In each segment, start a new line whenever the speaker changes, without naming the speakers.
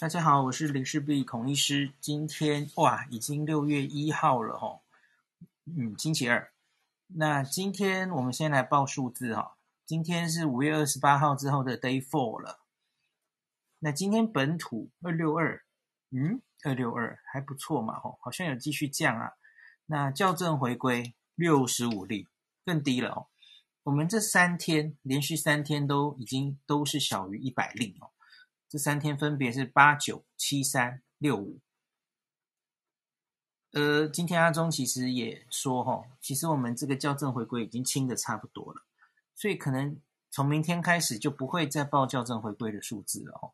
大家好，我是林氏璧孔医师。今天哇，已经六月一号了吼，嗯，星期二。那今天我们先来报数字哈。今天是五月二十八号之后的 Day Four 了。那今天本土二六二，嗯，二六二还不错嘛吼，好像有继续降啊。那校正回归六十五例，更低了哦。我们这三天连续三天都已经都是小于一百例哦。这三天分别是八九七三六五，呃，今天阿中其实也说哈，其实我们这个校正回归已经清的差不多了，所以可能从明天开始就不会再报校正回归的数字了哦。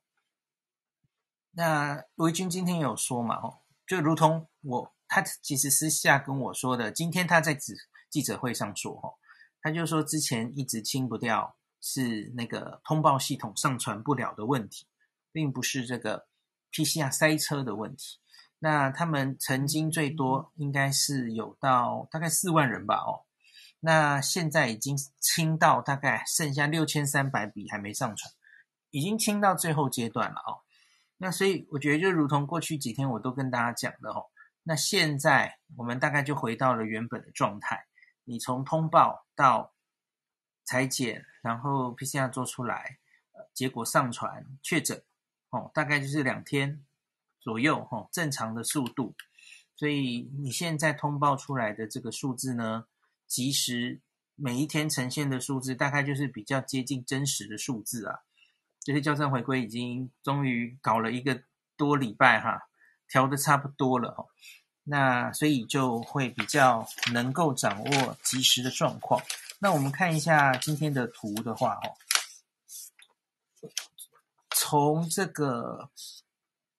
那维军今天有说嘛，哦，就如同我他其实私下跟我说的，今天他在记记者会上说哈，他就说之前一直清不掉是那个通报系统上传不了的问题。并不是这个 PCR 塞车的问题。那他们曾经最多应该是有到大概四万人吧，哦，那现在已经清到大概剩下六千三百笔还没上传，已经清到最后阶段了哦。那所以我觉得就如同过去几天我都跟大家讲的哦，那现在我们大概就回到了原本的状态。你从通报到裁剪，然后 PCR 做出来，结果上传确诊。哦，大概就是两天左右，哦，正常的速度。所以你现在通报出来的这个数字呢，其实每一天呈现的数字，大概就是比较接近真实的数字啊。这些校正回归已经终于搞了一个多礼拜哈，调的差不多了哦。那所以就会比较能够掌握即时的状况。那我们看一下今天的图的话，哦。从这个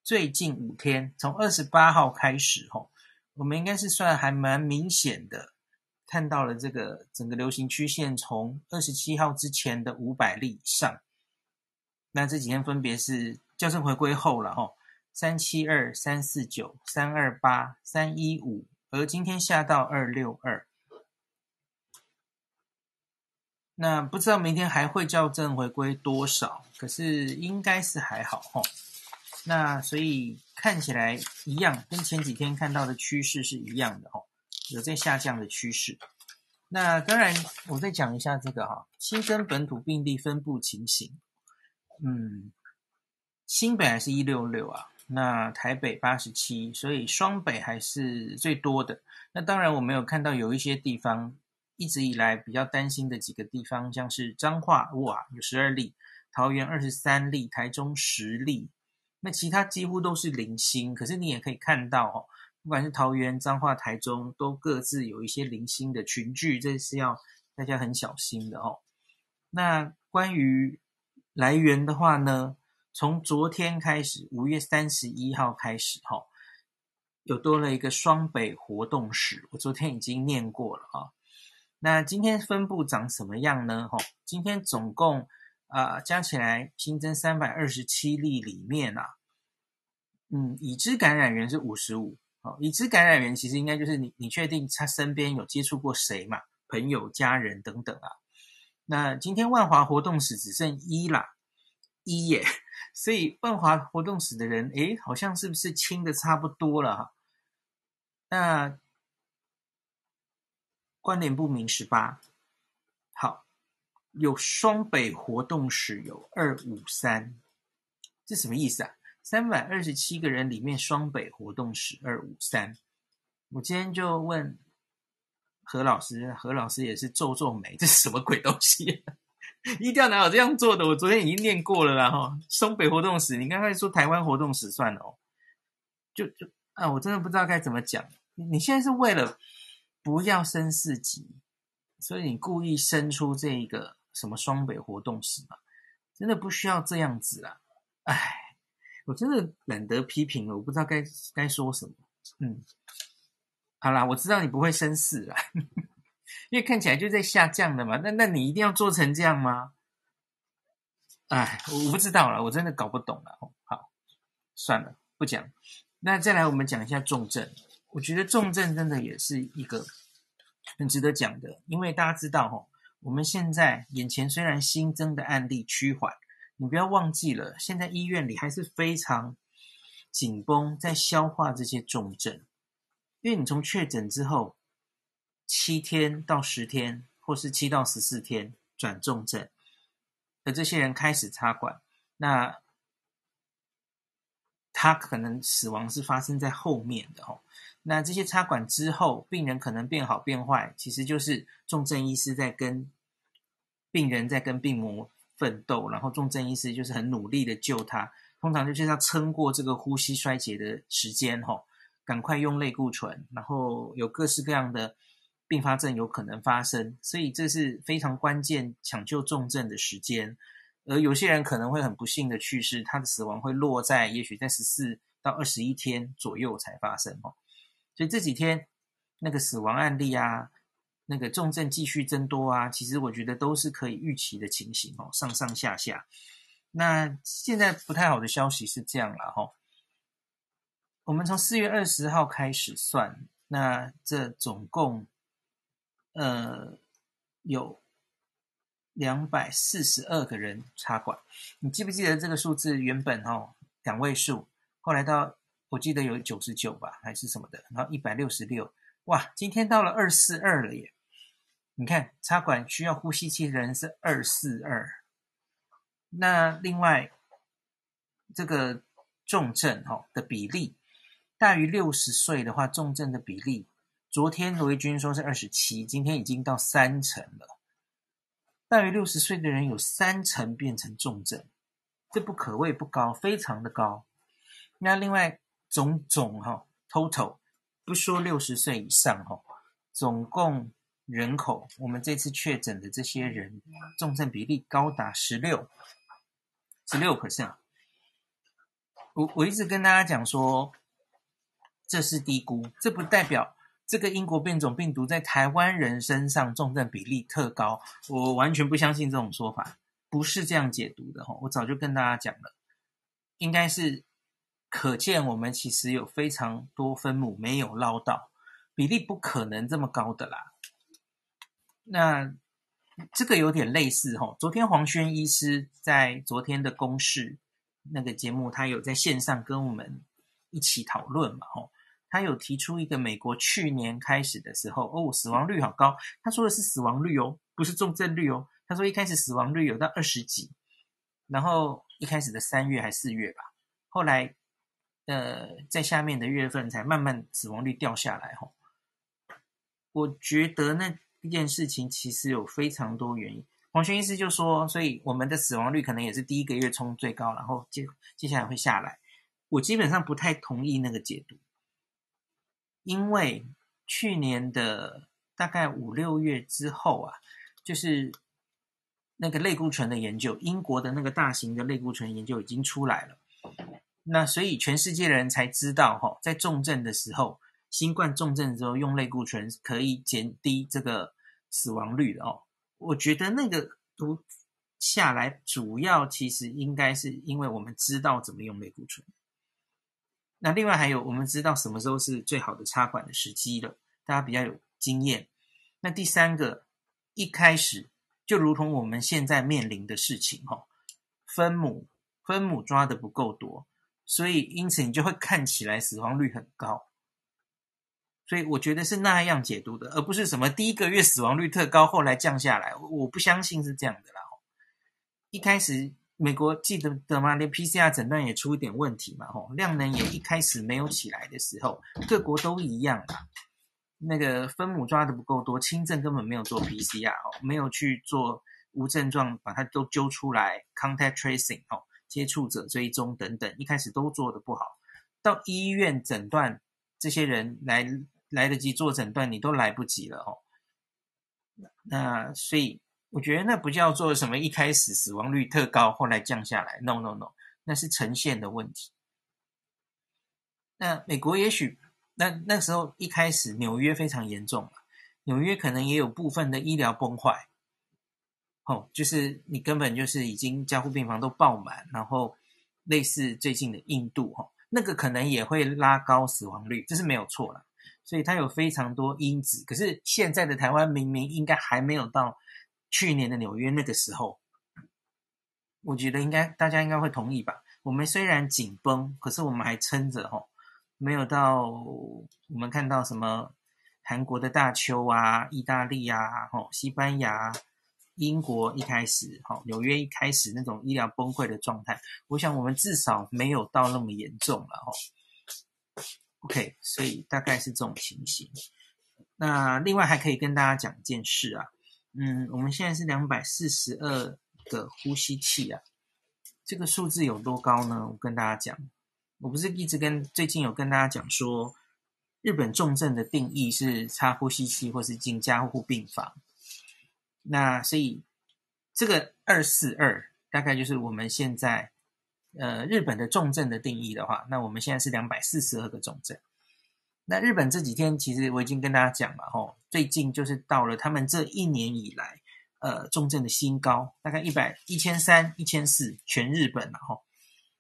最近五天，从二十八号开始，吼，我们应该是算还蛮明显的看到了这个整个流行曲线，从二十七号之前的五百例以上，那这几天分别是校正回归后了，吼，三七二、三四九、三二八、三一五，而今天下到二六二。那不知道明天还会校正回归多少，可是应该是还好哈。那所以看起来一样，跟前几天看到的趋势是一样的哈，有在下降的趋势。那当然，我再讲一下这个哈，新增本土病例分布情形。嗯，新北还是一六六啊，那台北八十七，所以双北还是最多的。那当然，我没有看到有一些地方。一直以来比较担心的几个地方，像是彰化，哇，有十二例；桃园二十三例；台中十例。那其他几乎都是零星。可是你也可以看到，哦，不管是桃园、彰化、台中，都各自有一些零星的群聚，这是要大家很小心的哦。那关于来源的话呢，从昨天开始，五月三十一号开始，哈，有多了一个双北活动史。我昨天已经念过了啊。那今天分布长什么样呢？吼，今天总共啊、加起来新增三百二十七例里面啊，嗯，已知感染源是五十五。哦，已知感染源其实应该就是你，你确定他身边有接触过谁嘛？朋友、家人等等啊。那今天万华活动史只剩一啦，一耶。所以万华活动史的人，诶，好像是不是清的差不多了哈？那。关联不明十八，好，有双北活动史有二五三，这什么意思啊？三百二十七个人里面双北活动史二五三，我今天就问何老师，何老师也是皱皱眉，这是什么鬼东西？一定要哪有这样做的？我昨天已经念过了啦哈，双北活动史，你刚才说台湾活动史算了哦，就就啊，我真的不知道该怎么讲，你现在是为了。不要升四级，所以你故意生出这一个什么双北活动史嘛？真的不需要这样子啦！哎，我真的懒得批评了，我不知道该该说什么。嗯，好啦，我知道你不会升四啦，因为看起来就在下降的嘛。那那你一定要做成这样吗？哎，我不知道了，我真的搞不懂了。好，算了，不讲。那再来，我们讲一下重症。我觉得重症真的也是一个很值得讲的，因为大家知道哈，我们现在眼前虽然新增的案例趋缓，你不要忘记了，现在医院里还是非常紧绷，在消化这些重症，因为你从确诊之后七天到十天，或是七到十四天转重症，而这些人开始插管，那他可能死亡是发生在后面的哦。那这些插管之后，病人可能变好变坏，其实就是重症医师在跟病人在跟病魔奋斗，然后重症医师就是很努力的救他。通常就是要撑过这个呼吸衰竭的时间，吼，赶快用类固醇，然后有各式各样的并发症有可能发生，所以这是非常关键抢救重症的时间。而有些人可能会很不幸的去世，他的死亡会落在也许在十四到二十一天左右才发生，吼。所以这几天那个死亡案例啊，那个重症继续增多啊，其实我觉得都是可以预期的情形，哦，上上下下。那现在不太好的消息是这样了哈，我们从四月二十号开始算，那这总共呃有两百四十二个人插管。你记不记得这个数字？原本哦两位数，后来到我记得有九十九吧，还是什么的，然后一百六十六，哇，今天到了二四二了耶！你看插管需要呼吸器的人是二四二。那另外，这个重症哦的比例大于六十岁的话，重症的比例，昨天罗一军说是二十七，今天已经到三成了。大于六十岁的人有三成变成重症，这不可谓不高，非常的高。那另外总总哈 total 不说六十岁以上哈，总共人口，我们这次确诊的这些人重症比例高达十六。十六 percent，我我一直跟大家讲说，这是低估，这不代表这个英国变种病毒在台湾人身上重症比例特高，我完全不相信这种说法，不是这样解读的哈。我早就跟大家讲了，应该是可见我们其实有非常多分母没有捞到，比例不可能这么高的啦。那。这个有点类似哈，昨天黄轩医师在昨天的公视那个节目，他有在线上跟我们一起讨论嘛，吼，他有提出一个美国去年开始的时候，哦，死亡率好高，他说的是死亡率哦，不是重症率哦，他说一开始死亡率有到二十几，然后一开始的三月还四月吧，后来呃在下面的月份才慢慢死亡率掉下来，吼，我觉得那。一件事情其实有非常多原因。黄轩医师就说，所以我们的死亡率可能也是第一个月冲最高，然后接接下来会下来。我基本上不太同意那个解读，因为去年的大概五六月之后啊，就是那个类固醇的研究，英国的那个大型的类固醇研究已经出来了。那所以全世界的人才知道，哈，在重症的时候，新冠重症的时候用类固醇可以减低这个。死亡率的哦，我觉得那个读下来，主要其实应该是因为我们知道怎么用类固醇。那另外还有，我们知道什么时候是最好的插管的时机了，大家比较有经验。那第三个，一开始就如同我们现在面临的事情哈，分母分母抓得不够多，所以因此你就会看起来死亡率很高。所以我觉得是那样解读的，而不是什么第一个月死亡率特高，后来降下来。我不相信是这样的啦。一开始美国记得的吗？连 PCR 诊断也出一点问题嘛，吼，量能也一开始没有起来的时候，各国都一样啦。那个分母抓的不够多，轻症根本没有做 PCR，哦，没有去做无症状把它都揪出来，contact tracing，哦，接触者追踪等等，一开始都做的不好，到医院诊断这些人来。来得及做诊断，你都来不及了哦。那所以我觉得那不叫做什么一开始死亡率特高，后来降下来。No No No，那是呈现的问题。那美国也许那那时候一开始纽约非常严重，纽约可能也有部分的医疗崩坏。哦，就是你根本就是已经加护病房都爆满，然后类似最近的印度哈，那个可能也会拉高死亡率，这是没有错了。所以它有非常多因子，可是现在的台湾明明应该还没有到去年的纽约那个时候，我觉得应该大家应该会同意吧？我们虽然紧绷，可是我们还撑着吼，没有到我们看到什么韩国的大邱啊、意大利啊、吼西班牙、英国一开始吼纽约一开始那种医疗崩溃的状态，我想我们至少没有到那么严重了吼。OK，所以大概是这种情形。那另外还可以跟大家讲一件事啊，嗯，我们现在是两百四十二个呼吸器啊。这个数字有多高呢？我跟大家讲，我不是一直跟最近有跟大家讲说，日本重症的定义是插呼吸器或是进加护病房。那所以这个二四二大概就是我们现在呃日本的重症的定义的话，那我们现在是两百四十二个重症。那日本这几天其实我已经跟大家讲了吼，最近就是到了他们这一年以来。呃，重症的新高大概一百一千三一千四，全日本了吼。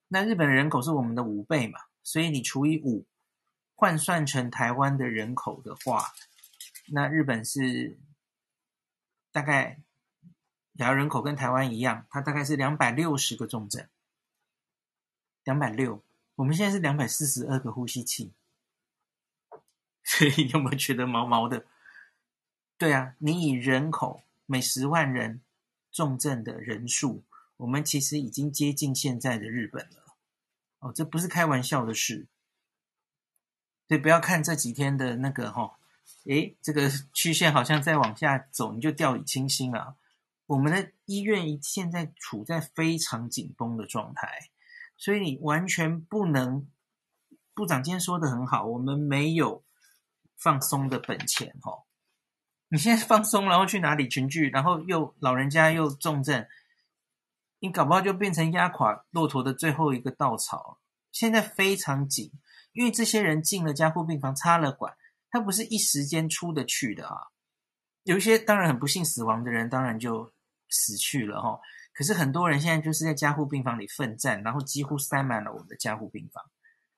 那日本的人口是我们的五倍嘛，所以你除以五，换算成台湾的人口的话，那日本是大概，假如人口跟台湾一样，它大概是两百六十个重症，两百六。我们现在是两百四十二个呼吸器，所以有没有觉得毛毛的？对啊，你以人口。每十万人重症的人数，我们其实已经接近现在的日本了。哦，这不是开玩笑的事。所以不要看这几天的那个哈，诶，这个曲线好像在往下走，你就掉以轻心了。我们的医院现在处在非常紧绷的状态，所以你完全不能。部长今天说的很好，我们没有放松的本钱哈。你现在放松，然后去哪里群聚，然后又老人家又重症，你搞不好就变成压垮骆驼的最后一个稻草。现在非常紧，因为这些人进了加护病房，插了管，他不是一时间出得去的啊。有一些当然很不幸死亡的人，当然就死去了哈。可是很多人现在就是在加护病房里奋战，然后几乎塞满了我们的加护病房。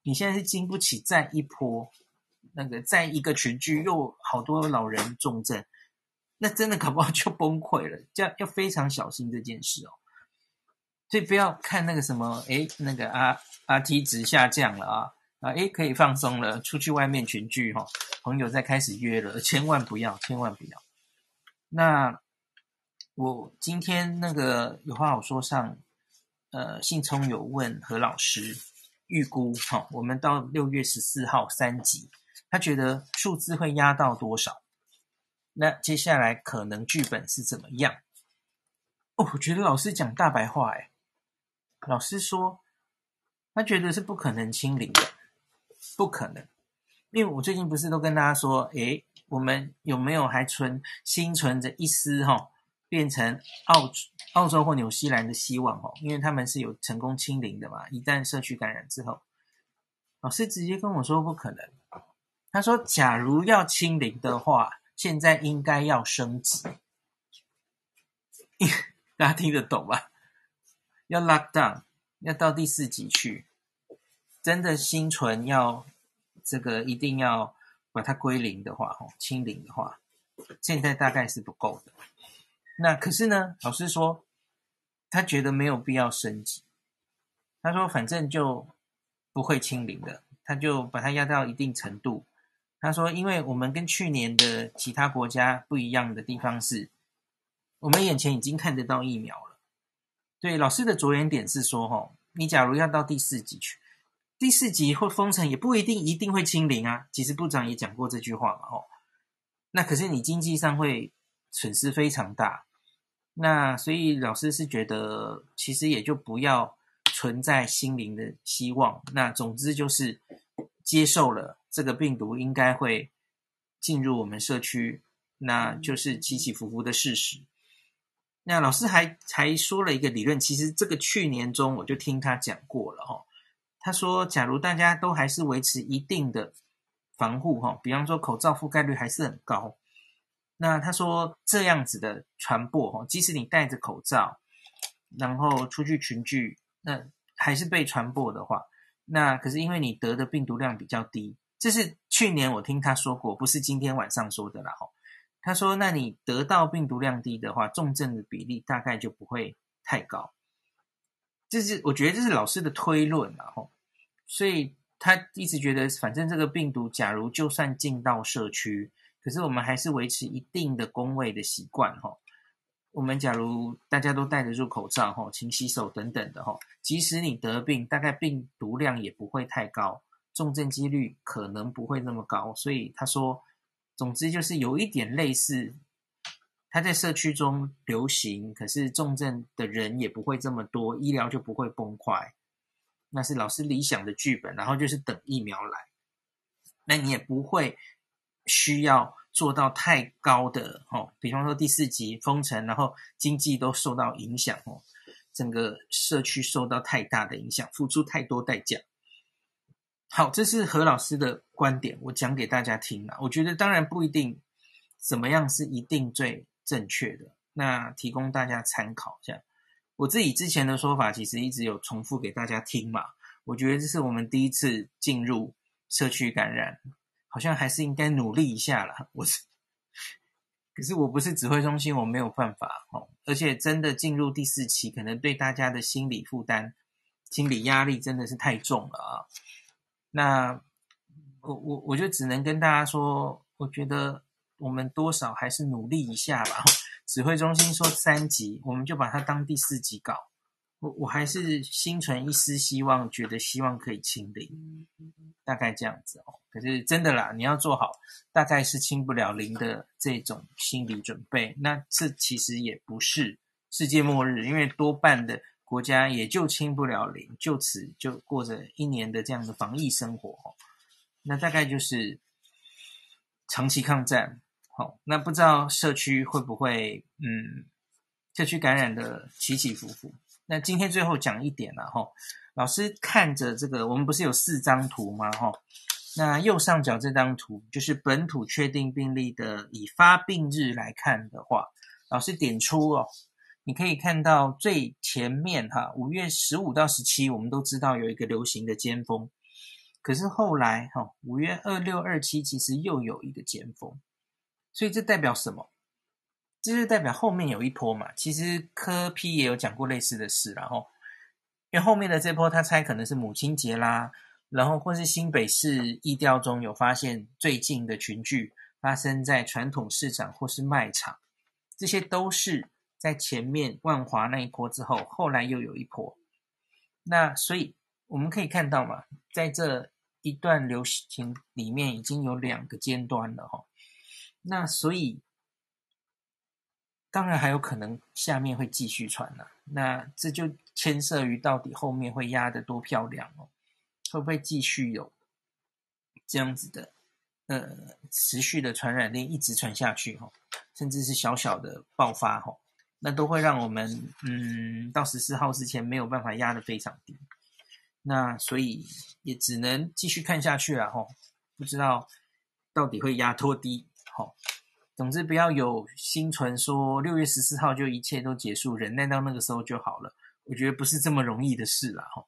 你现在是经不起再一波。那个在一个群聚又好多老人重症，那真的搞不好就崩溃了，这样要非常小心这件事哦。所以不要看那个什么，诶，那个 R RT 值下降了啊啊，诶，可以放松了，出去外面群聚哈，朋友在开始约了，千万不要，千万不要。那我今天那个有话好说上，呃，信聪有问何老师预估哈，我们到六月十四号三级。他觉得数字会压到多少？那接下来可能剧本是怎么样？哦，我觉得老师讲大白话，哎，老师说他觉得是不可能清零的，不可能，因为我最近不是都跟大家说，诶，我们有没有还存心存着一丝哈，变成澳澳洲或纽西兰的希望哦？因为他们是有成功清零的嘛，一旦社区感染之后，老师直接跟我说不可能。他说：“假如要清零的话，现在应该要升级。大家听得懂吧？要 lock down，要到第四级去。真的心存要这个，一定要把它归零的话，哦，清零的话，现在大概是不够的。那可是呢，老师说他觉得没有必要升级。他说反正就不会清零的，他就把它压到一定程度。”他说：“因为我们跟去年的其他国家不一样的地方是，我们眼前已经看得到疫苗了。对，老师的着眼点是说，哈，你假如要到第四级去，第四级会封城，也不一定一定会清零啊。其实部长也讲过这句话嘛，哦，那可是你经济上会损失非常大。那所以老师是觉得，其实也就不要存在清零的希望。那总之就是接受了。”这个病毒应该会进入我们社区，那就是起起伏伏的事实。那老师还还说了一个理论，其实这个去年中我就听他讲过了哈。他说，假如大家都还是维持一定的防护哈，比方说口罩覆盖率还是很高，那他说这样子的传播哈，即使你戴着口罩，然后出去群聚，那还是被传播的话，那可是因为你得的病毒量比较低。这是去年我听他说过，不是今天晚上说的啦。哈，他说：“那你得到病毒量低的话，重症的比例大概就不会太高。”这是我觉得这是老师的推论，然后，所以他一直觉得，反正这个病毒，假如就算进到社区，可是我们还是维持一定的工位的习惯，哈。我们假如大家都戴着入口罩，哈，勤洗手等等的，哈，即使你得病，大概病毒量也不会太高，重症几率可能不会那么高。所以他说，总之就是有一点类似，他在社区中流行，可是重症的人也不会这么多，医疗就不会崩坏。那是老师理想的剧本，然后就是等疫苗来，那你也不会需要。做到太高的哦，比方说第四级封城，然后经济都受到影响哦，整个社区受到太大的影响，付出太多代价。好，这是何老师的观点，我讲给大家听了。我觉得当然不一定怎么样是一定最正确的，那提供大家参考。这样，我自己之前的说法其实一直有重复给大家听嘛。我觉得这是我们第一次进入社区感染。好像还是应该努力一下啦。我是，可是我不是指挥中心，我没有办法哦。而且真的进入第四期，可能对大家的心理负担、心理压力真的是太重了啊。那我我我就只能跟大家说，我觉得我们多少还是努力一下吧。指挥中心说三级，我们就把它当第四级搞。我我还是心存一丝希望，觉得希望可以清零，大概这样子哦。可是真的啦，你要做好大概是清不了零的这种心理准备。那这其实也不是世界末日，因为多半的国家也就清不了零，就此就过着一年的这样的防疫生活哦。那大概就是长期抗战。好，那不知道社区会不会嗯，社区感染的起起伏伏。那今天最后讲一点了哈，老师看着这个，我们不是有四张图吗？哈，那右上角这张图就是本土确定病例的，以发病日来看的话，老师点出哦，你可以看到最前面哈，五月十五到十七，我们都知道有一个流行的尖峰，可是后来哈，五月二六二七其实又有一个尖峰，所以这代表什么？这就代表后面有一波嘛，其实柯 P 也有讲过类似的事，然后因为后面的这波他猜可能是母亲节啦，然后或是新北市疫调中有发现最近的群聚发生在传统市场或是卖场，这些都是在前面万华那一波之后，后来又有一波，那所以我们可以看到嘛，在这一段流行里面已经有两个尖端了哈，那所以。当然还有可能下面会继续传呢，那这就牵涉于到底后面会压得多漂亮哦，会不会继续有这样子的呃持续的传染链一直传下去哈，甚至是小小的爆发哈，那都会让我们嗯到十四号之前没有办法压得非常低，那所以也只能继续看下去了哈，不知道到底会压多低哈。总之，不要有心存说六月十四号就一切都结束，忍耐到那个时候就好了。我觉得不是这么容易的事啦。哈，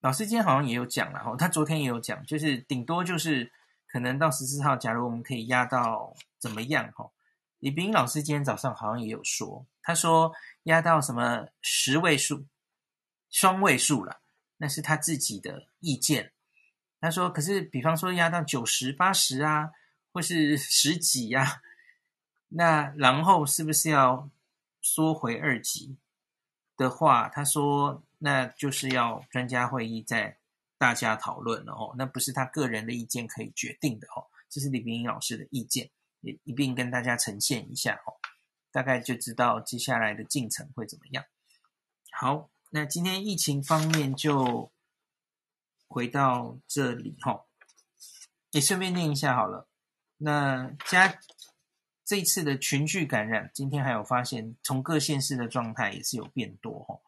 老师今天好像也有讲了哈，他昨天也有讲，就是顶多就是可能到十四号，假如我们可以压到怎么样哈？李炳老师今天早上好像也有说，他说压到什么十位数、双位数了，那是他自己的意见。他说，可是比方说压到九十八十啊。或是十几呀、那然后是不是要缩回二级的话？他说，那就是要专家会议再大家讨论了哦，那不是他个人的意见可以决定的哦，这是李冰英老师的意见，也一并跟大家呈现一下哦，大概就知道接下来的进程会怎么样。好，那今天疫情方面就回到这里哈、哦，也顺便念一下好了。那加这次的群聚感染，今天还有发现，从各县市的状态也是有变多哈。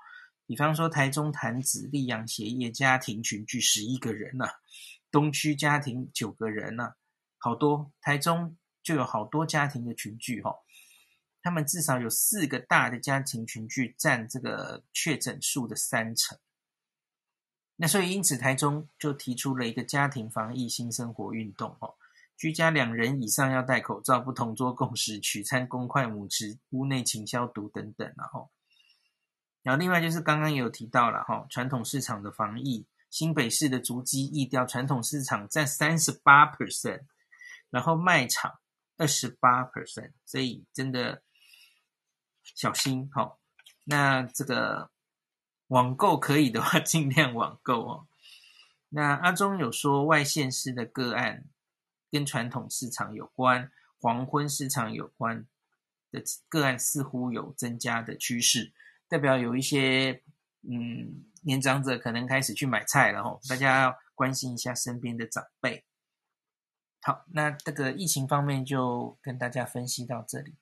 比方说，台中潭子溧阳协业家庭群聚十一个人呐、啊，东区家庭九个人呐、啊，好多。台中就有好多家庭的群聚哈，他们至少有四个大的家庭群聚占这个确诊数的三成。那所以因此，台中就提出了一个家庭防疫新生活运动哈。居家两人以上要戴口罩，不同桌共食，取餐公筷母匙，屋内勤消毒等等。然后，然后另外就是刚刚有提到了哈，传统市场的防疫，新北市的足迹疫调，传统市场占三十八 percent，然后卖场二十八 percent，所以真的小心哈。那这个网购可以的话，尽量网购哦。那阿中有说外县市的个案跟传统市场有关，黄昏市场有关的个案似乎有增加的趋势。代表有一些嗯年长者可能开始去买菜了吼，大家要关心一下身边的长辈。好，那这个疫情方面就跟大家分析到这里。